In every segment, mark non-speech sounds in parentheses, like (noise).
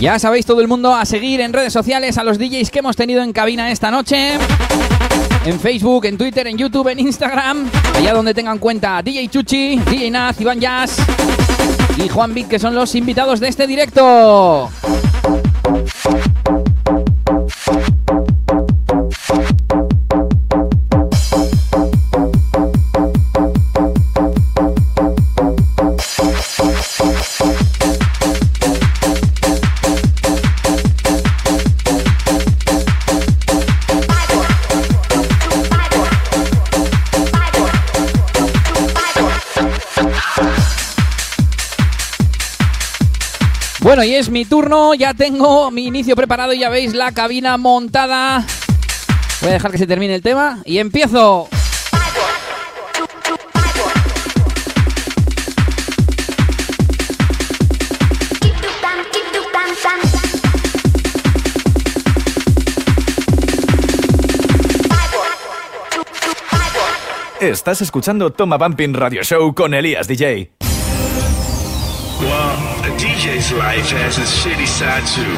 Ya sabéis todo el mundo a seguir en redes sociales a los DJs que hemos tenido en cabina esta noche. En Facebook, en Twitter, en YouTube, en Instagram. Allá donde tengan cuenta DJ Chuchi, DJ Naz, Iván Jazz y Juan Vic, que son los invitados de este directo. Es mi turno, ya tengo mi inicio preparado y ya veis la cabina montada. Voy a dejar que se termine el tema y empiezo. Estás escuchando Toma Bumping Radio Show con Elías DJ. Well, a DJ's life has its shitty side too.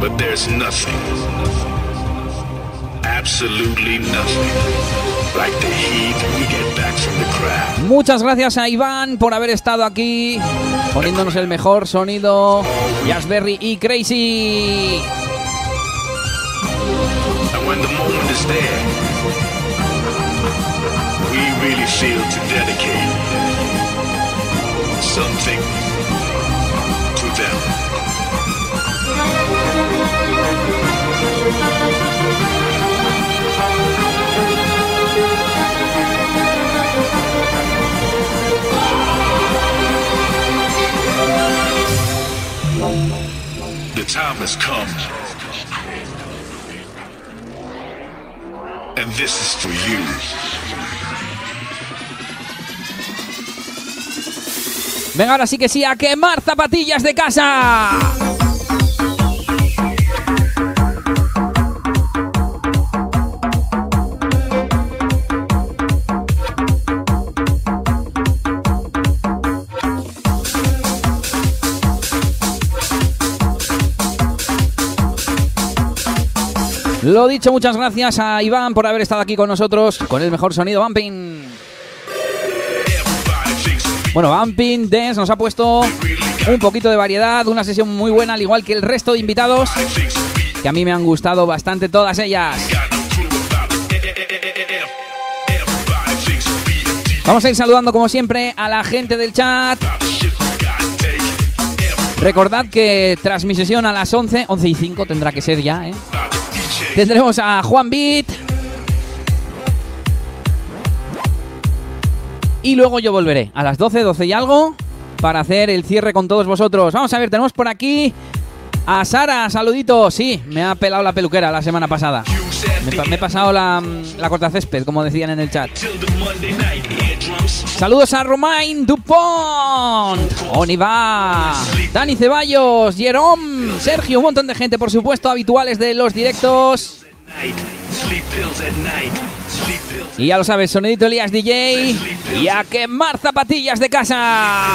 But there's nothing, absolutely nothing, like the heat we get back from the crowd. Muchas gracias a Iván por haber estado aquí poniéndonos el mejor sonido. Jazzberry y Crazy. And when the moment is there, we really feel to dedicate something to them. The time has come. And this is for you. Venga, ahora sí que sí, a quemar zapatillas de casa. Lo dicho, muchas gracias a Iván por haber estado aquí con nosotros con el mejor sonido bumping. Bueno, Bumping Dance nos ha puesto un poquito de variedad, una sesión muy buena, al igual que el resto de invitados, que a mí me han gustado bastante todas ellas. Vamos a ir saludando como siempre a la gente del chat. Recordad que tras mi sesión a las 11, 11 y 5 tendrá que ser ya, ¿eh? Tendremos a Juan Beat. Y luego yo volveré a las 12, 12 y algo para hacer el cierre con todos vosotros. Vamos a ver, tenemos por aquí a Sara, saluditos. Sí, me ha pelado la peluquera la semana pasada. Me, he pasado la, la corta césped, como decían en el chat. Saludos a Romain Dupont, Oniva, Dani Ceballos, Jerome, Sergio, un montón de gente, por supuesto, habituales de los directos. Y ya lo sabes, sonidito Elías DJ y a quemar zapatillas de casa.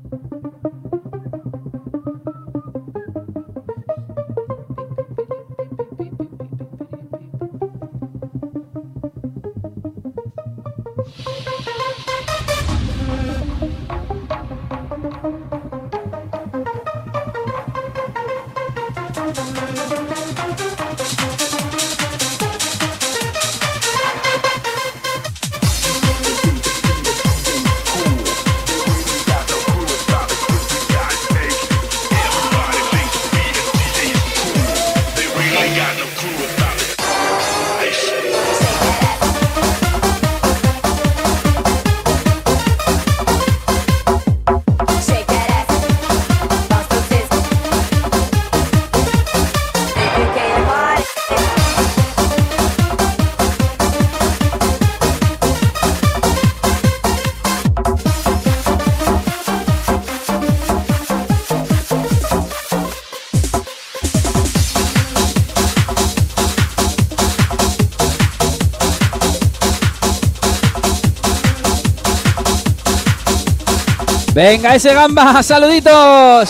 Venga, ese gamba, (laughs) saluditos.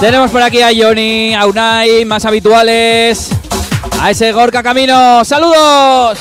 Tenemos por aquí a Johnny, a Unai, más habituales. A ese Gorka Camino, saludos.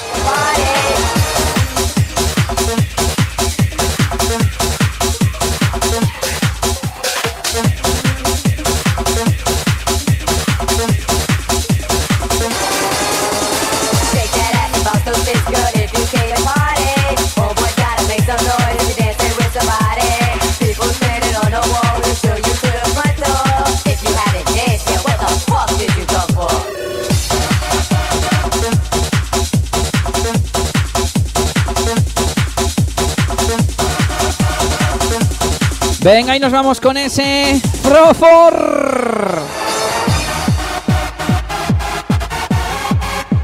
Venga, y nos vamos con ese Profor.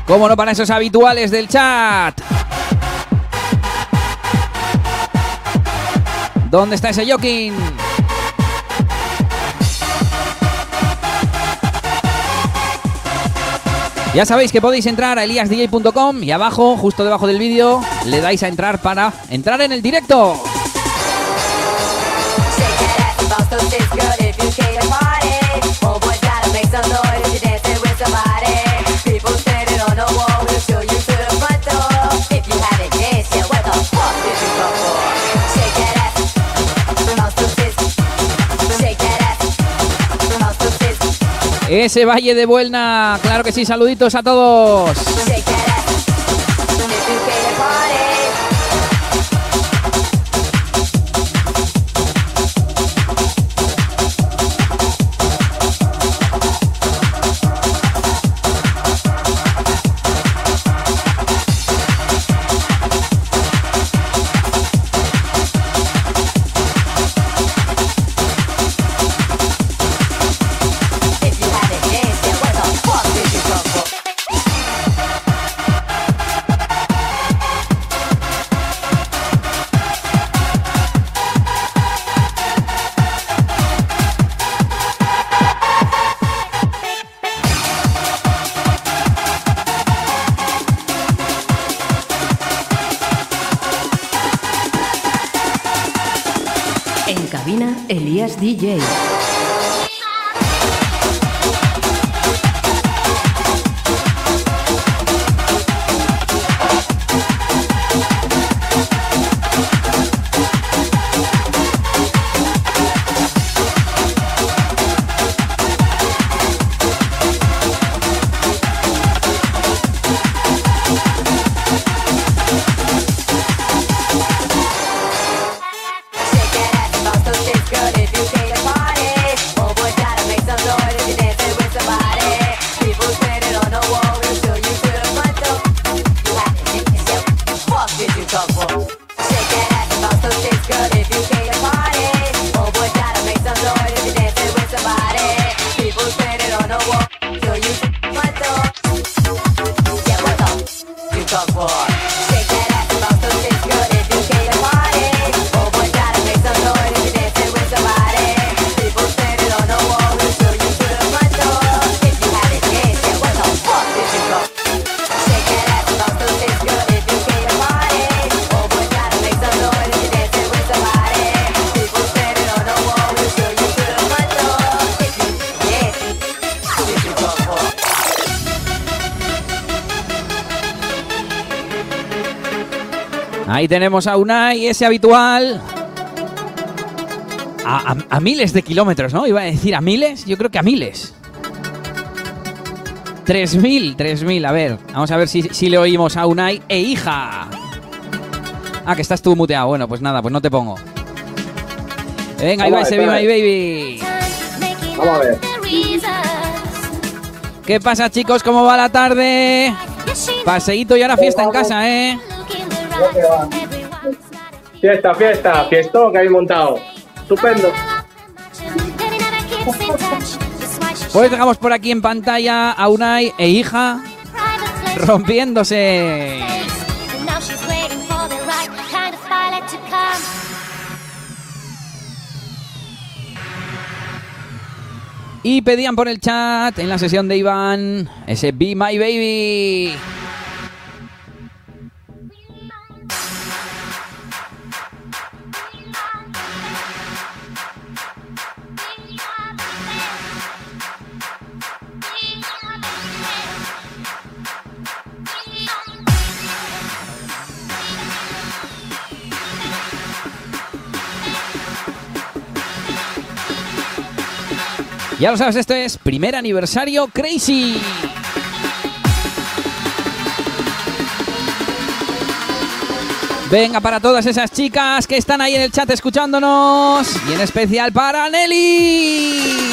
Cómo no para esos habituales del chat. ¿Dónde está ese Jokin? Ya sabéis que podéis entrar a eliasdj.com y abajo, justo debajo del vídeo, le dais a entrar para entrar en el directo. Ese Valle de Buelna, claro que sí, saluditos a todos. DJ. Ahí tenemos a Unai, ese habitual. A, a- a miles de kilómetros, ¿no? Iba a decir a miles, yo creo que a miles. 3.000, 3.000, a ver. Vamos a ver si, si le oímos a Unai e hija. Ah, que estás tú muteado. Bueno, pues nada, pues no te pongo. Venga, ahí va ese espera. My Baby. Vamos a ver. ¿Qué pasa, chicos? ¿Cómo va la tarde? Paseíto y ahora fiesta en casa, ¿eh? Fiesta, fiesta, fiestón que habéis montado. Estupendo. Pues dejamos por aquí en pantalla a Unai e hija rompiéndose. Y pedían por el chat en la sesión de Iván ese Be My Baby. Ya lo sabes, esto es primer aniversario Crazy. Venga, para todas esas chicas que están ahí en el chat escuchándonos. Y en especial para Nelly.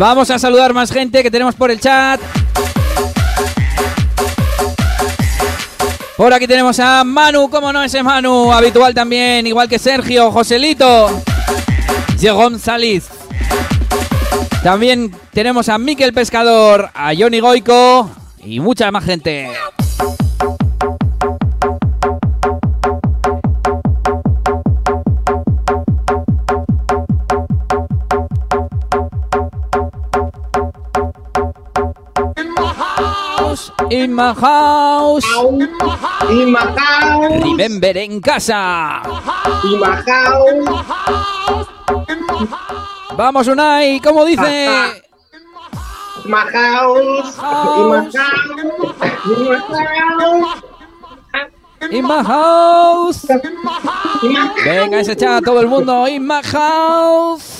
Vamos a saludar más gente que tenemos por el chat. Por aquí tenemos a Manu, ¿cómo no ese Manu? Habitual también, igual que Sergio, Joselito, Jerome Salis. También tenemos a Miquel Pescador, a Johnny Goico y mucha más gente. In my house, Imajao, remember en casa. Imajao, Vamos Unai, ¿cómo dice? Imajaos, Imajao, In my house. Imajao. Venga, ese chat, todo el mundo. In my house.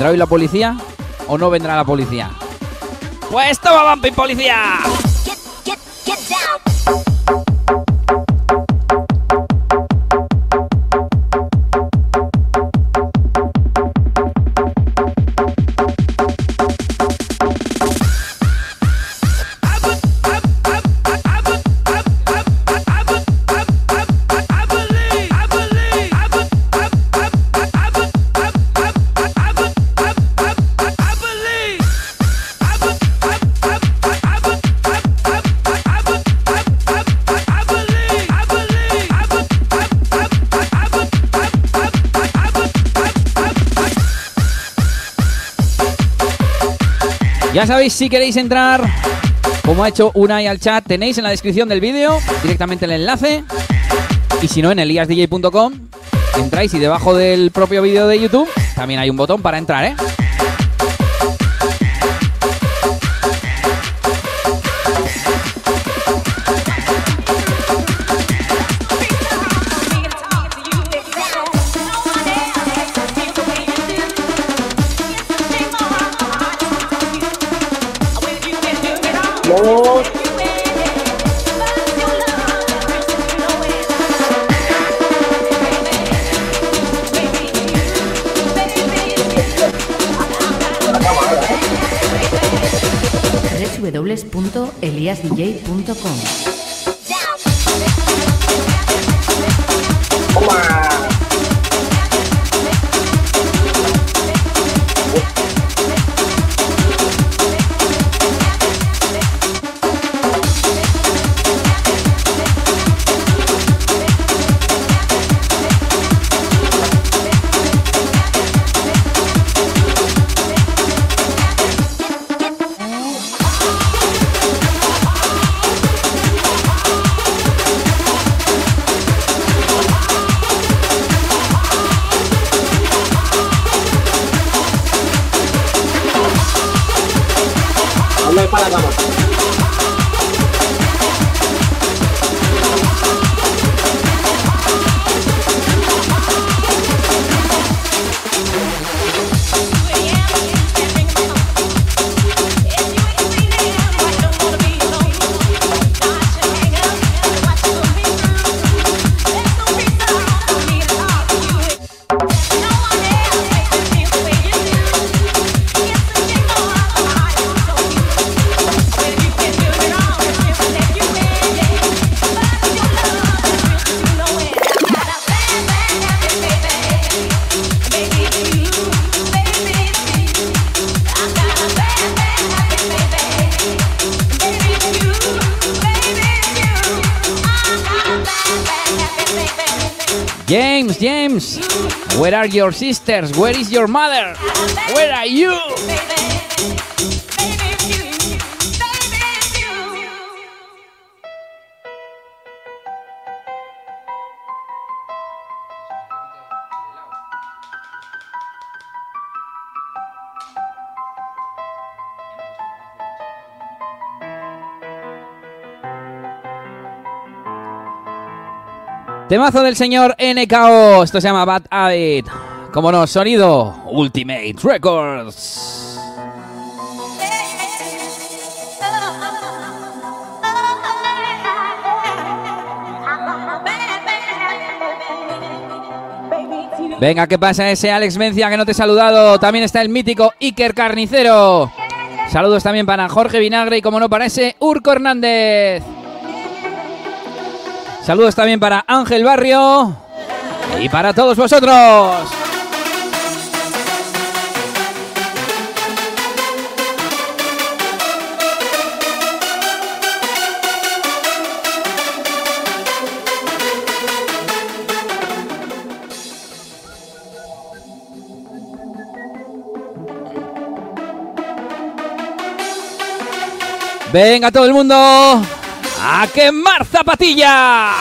¿Vendrá hoy la policía o no vendrá la policía? Pues toma Bumping Policía. Sabéis, si queréis entrar, como ha hecho Unai al chat, tenéis en la descripción del vídeo directamente el enlace. Y si no, en eliasdj.com entráis y debajo del propio vídeo de YouTube también hay un botón para entrar, ¿eh? www.eliasdj.com sisters? Where is your mother? Where are you? Temazo del señor NKO. Esto se llama Bad Habit. Como no, sonido Ultimate Records. Venga, ¿qué pasa ese Alex Mencia que no te he saludado? También está el mítico Iker Carnicero. Saludos también para Jorge Vinagre y como no para ese Urco Hernández. Saludos también para Ángel Barrio y para todos vosotros. Venga todo el mundo a quemar zapatilla.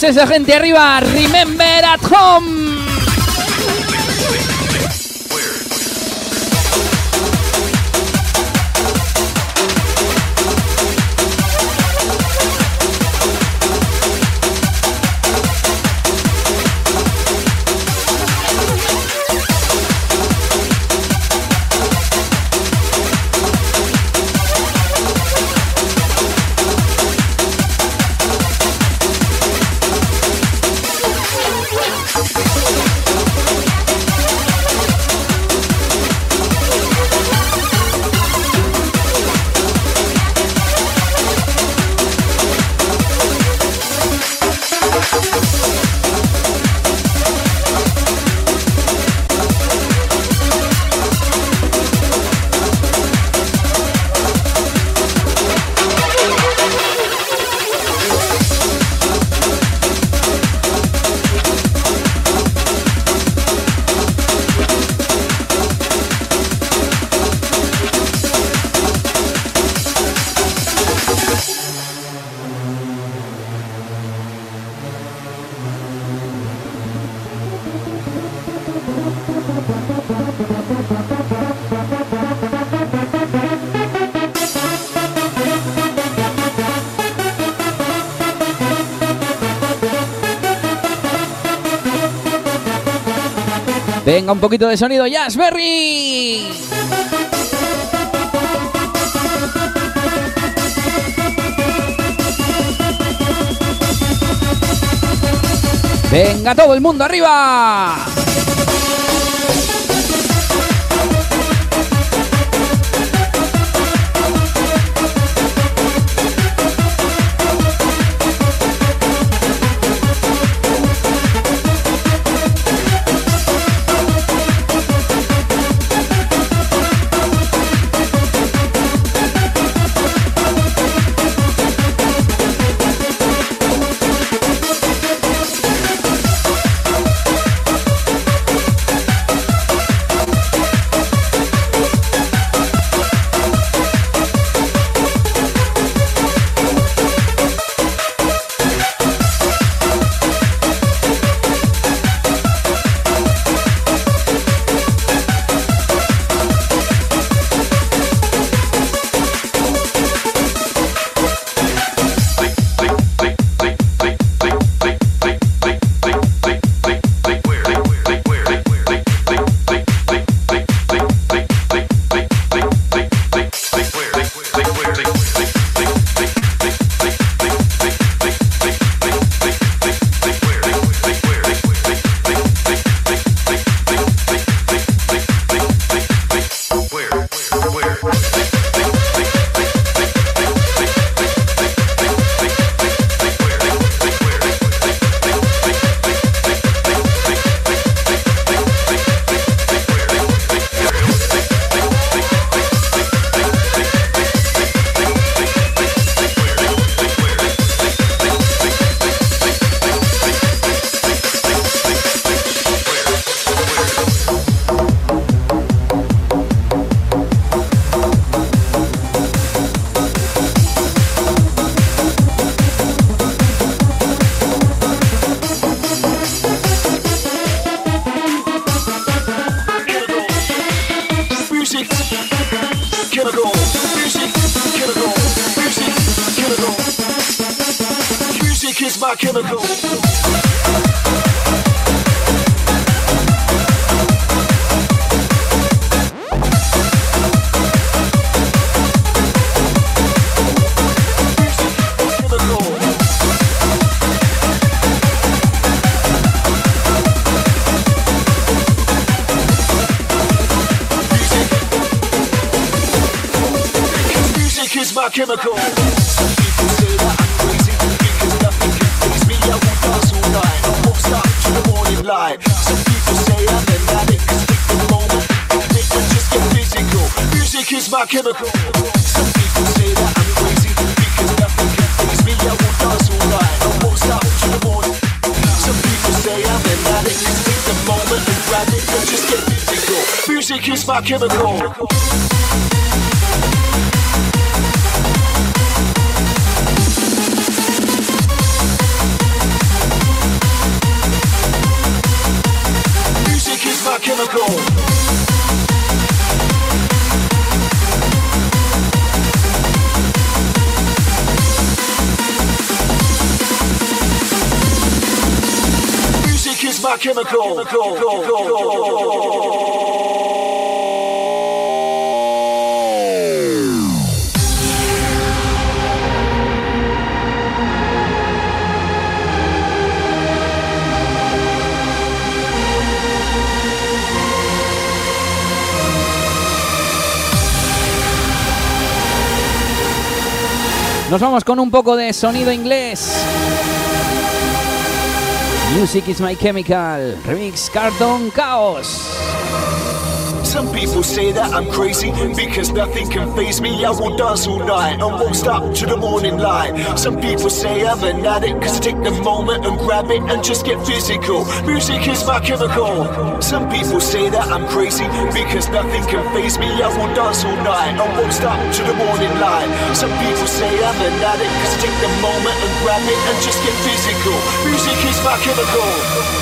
Esa gente arriba, remember at home. Un poquito de sonido, Jazzberry. Venga, todo el mundo arriba. Music is my chemical. Music is my chemical. Music is my chemical. Nos vamos con un poco de sonido inglés. Music is my chemical. Remix Carton Chaos. Some people say that I'm crazy because nothing can phase me. I will dance all night and won't stop to the morning light. Some people say I'm an addict cause I take the moment and grab it and just get physical. Music is my chemical. Some people say that I'm crazy because nothing can phase me. I will dance all night and won't stop to the morning light. Some people say I'm an addict cause I take the moment and grab it and just get physical. Music is my chemical.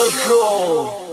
Let's go.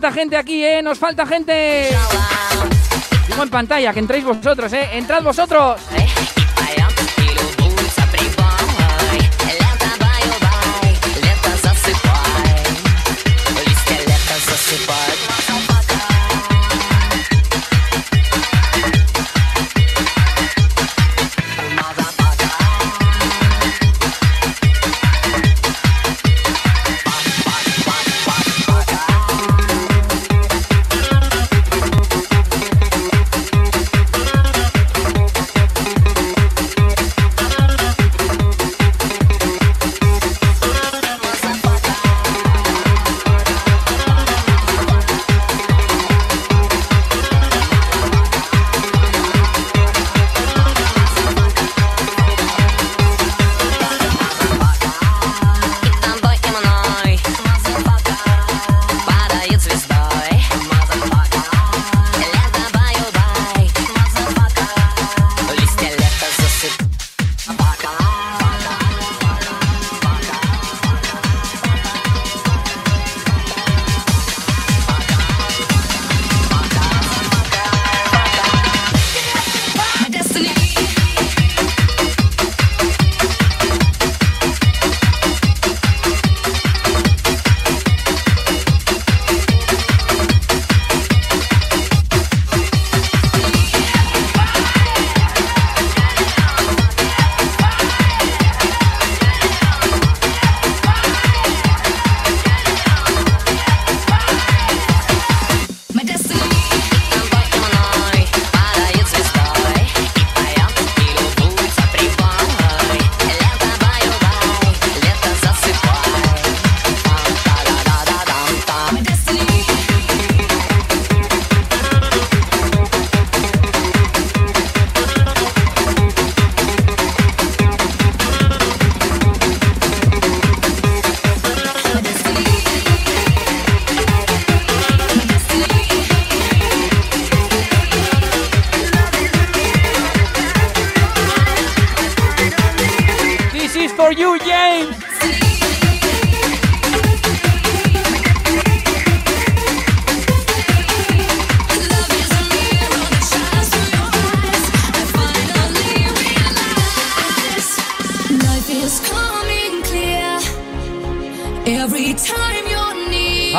Falta gente aquí, ¿eh? Nos falta gente. Digo en pantalla, que entréis vosotros, ¿eh? Entrad vosotros.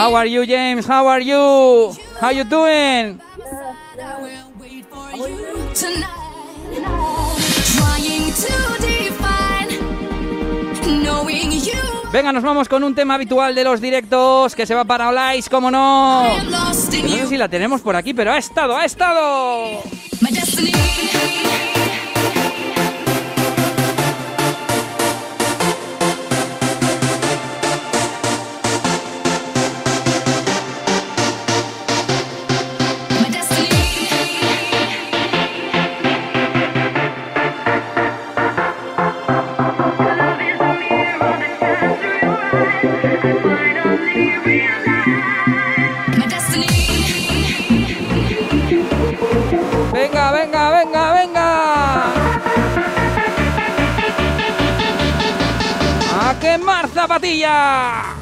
How are you, James? How are you? How you doing? Venga, nos vamos con un tema habitual de los directos que se va para Olais, como no. No sé si la tenemos por aquí, pero ha estado, ha estado. Bahia!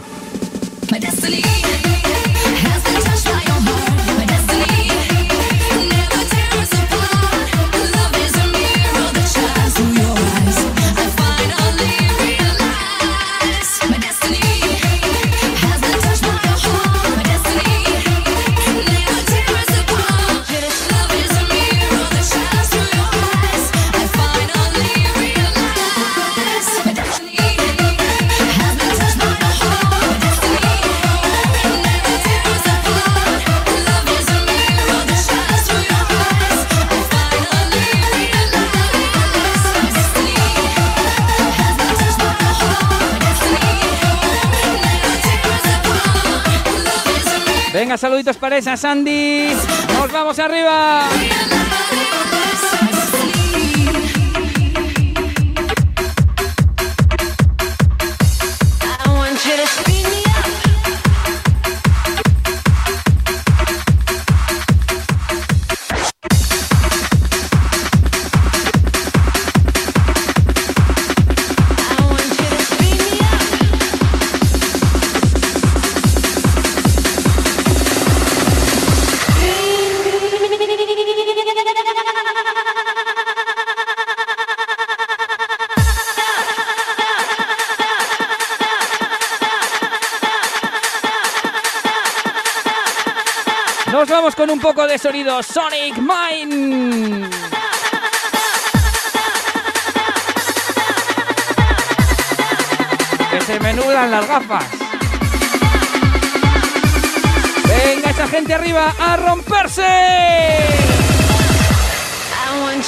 Venga, saluditos para esa Sandy. Nos vamos arriba. de sonido Sonic Mine. Que se menudan las gafas. Venga esa gente arriba a romperse. I want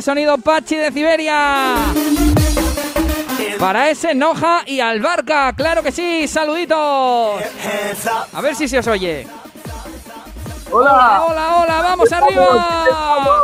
de sonido Pachi de Siberia. Para ese Noja y Albarca, claro que sí, saluditos. A ver si se os oye. Hola. Hola, hola, vamos arriba.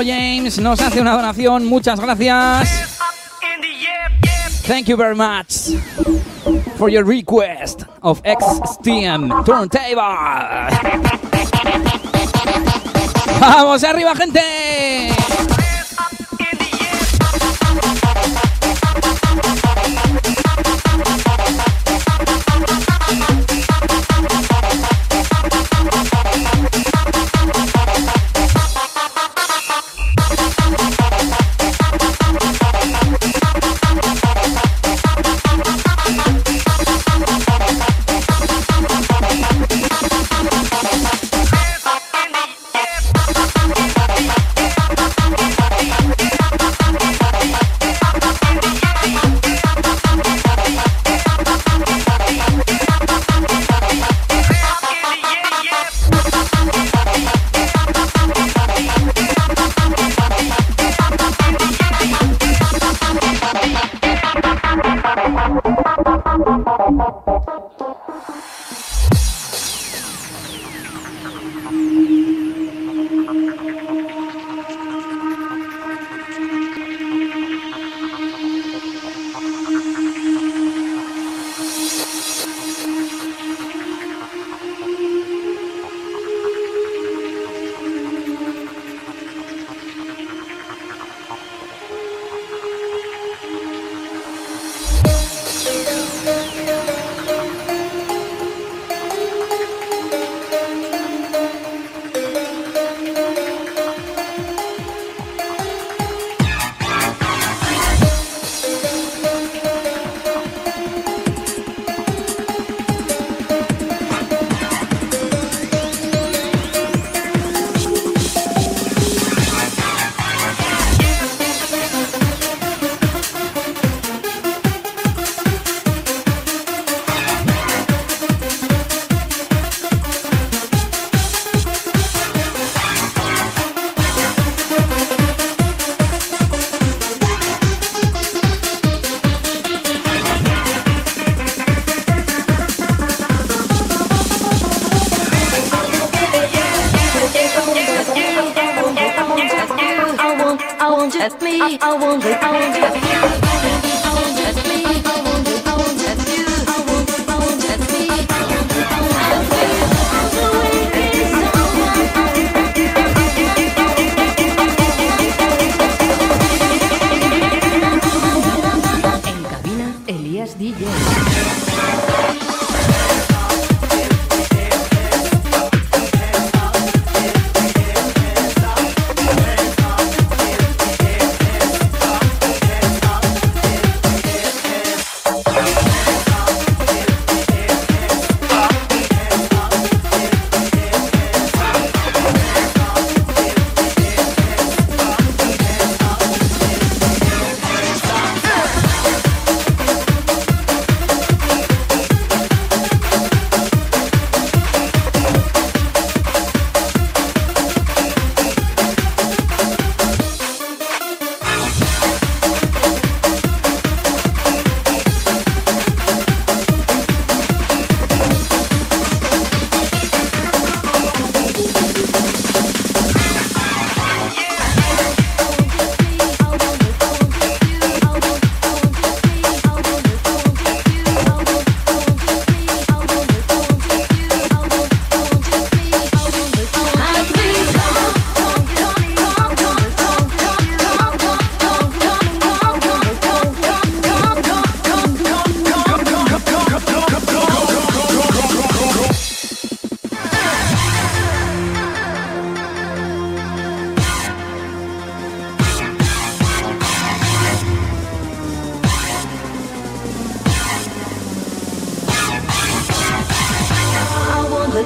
James nos hace una donación, muchas gracias. Thank you very much for your request of XSTM Turntable. Vamos arriba, gente.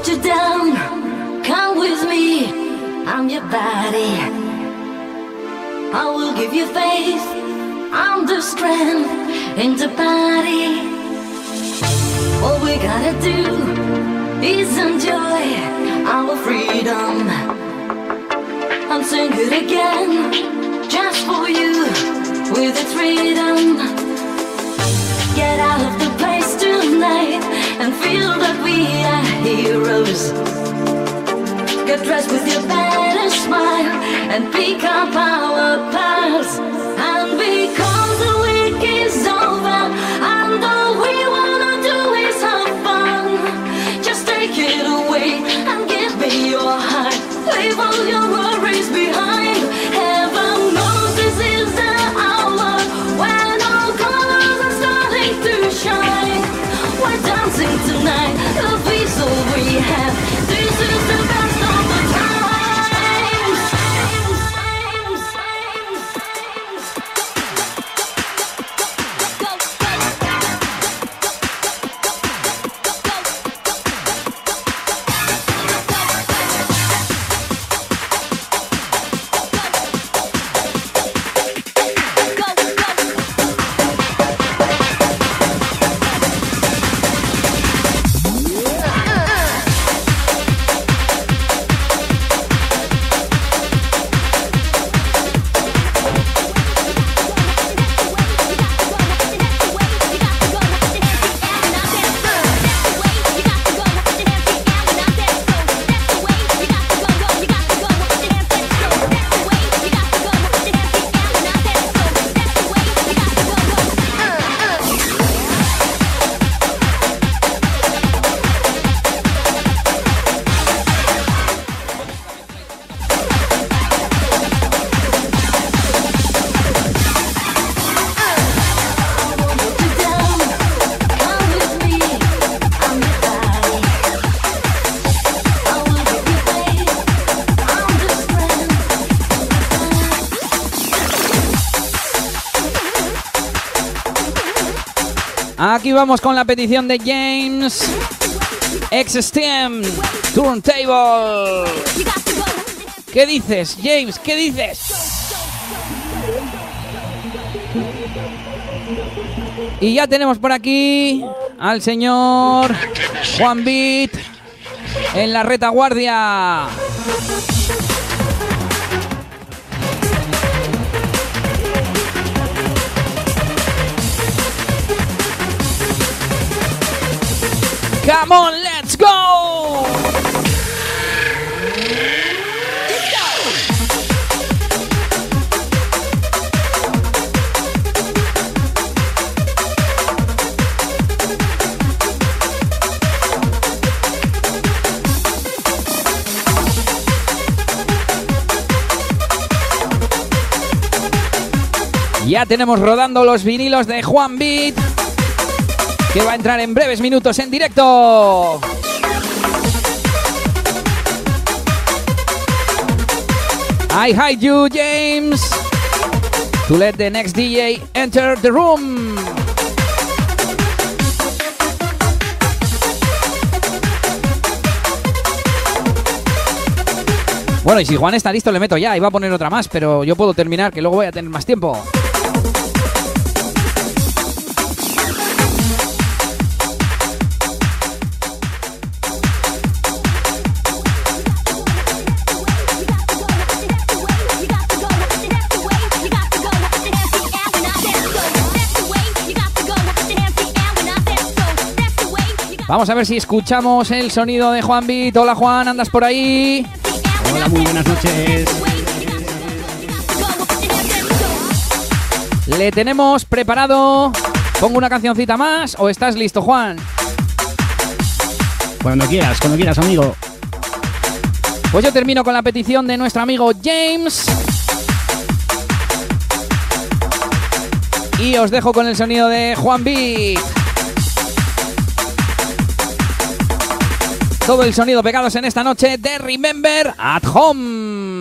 You down. Come with me, I'm your body. I will give you faith, I'm the strength in the body. All we gotta do is enjoy our freedom. I'm sing it again, just for you, with its freedom. Get out of the place tonight and feel that we are heroes. Get dressed with your best smile and pick up our past. And because the week is over, and all we wanna do is have fun. Just take it away and give me your heart. Leave all your worries behind. Vamos con la petición de James. X-Stem Turntable. ¿Qué dices, James? ¿Qué dices? Y ya tenemos por aquí al señor Juan Beat en la retaguardia. Come on, let's go! Ya tenemos rodando los vinilos de Juan Beat, que va a entrar en breves minutos en directo. I hide you, James, to let the next DJ enter the room. Bueno, y si Juan está listo, le meto ya. Iba a poner otra más, pero yo puedo terminar, que luego voy a tener más tiempo. Vamos a ver si escuchamos el sonido de Juan Beat. Hola Juan, ¿andas por ahí? Hola, muy buenas noches. Le tenemos preparado. ¿Pongo una cancioncita más o estás listo, Juan? Cuando quieras, cuando quieras, amigo. Pues yo termino con la petición de nuestro amigo James. Y os dejo con el sonido de Juan Beat. Todo el sonido pegados en esta noche de Remember at Home.